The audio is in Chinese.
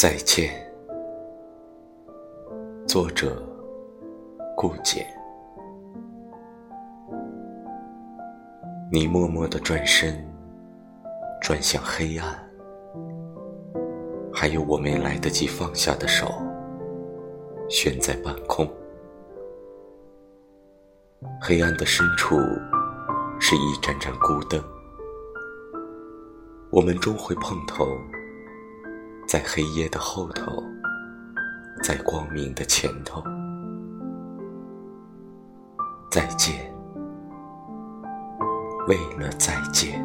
再见，作者顾简。你默默的转身，转向黑暗，还有我没来得及放下的手，悬在半空。黑暗的深处，是一盏盏孤灯，我们终会碰头。在黑夜的后头，在光明的前头，再见，为了再见。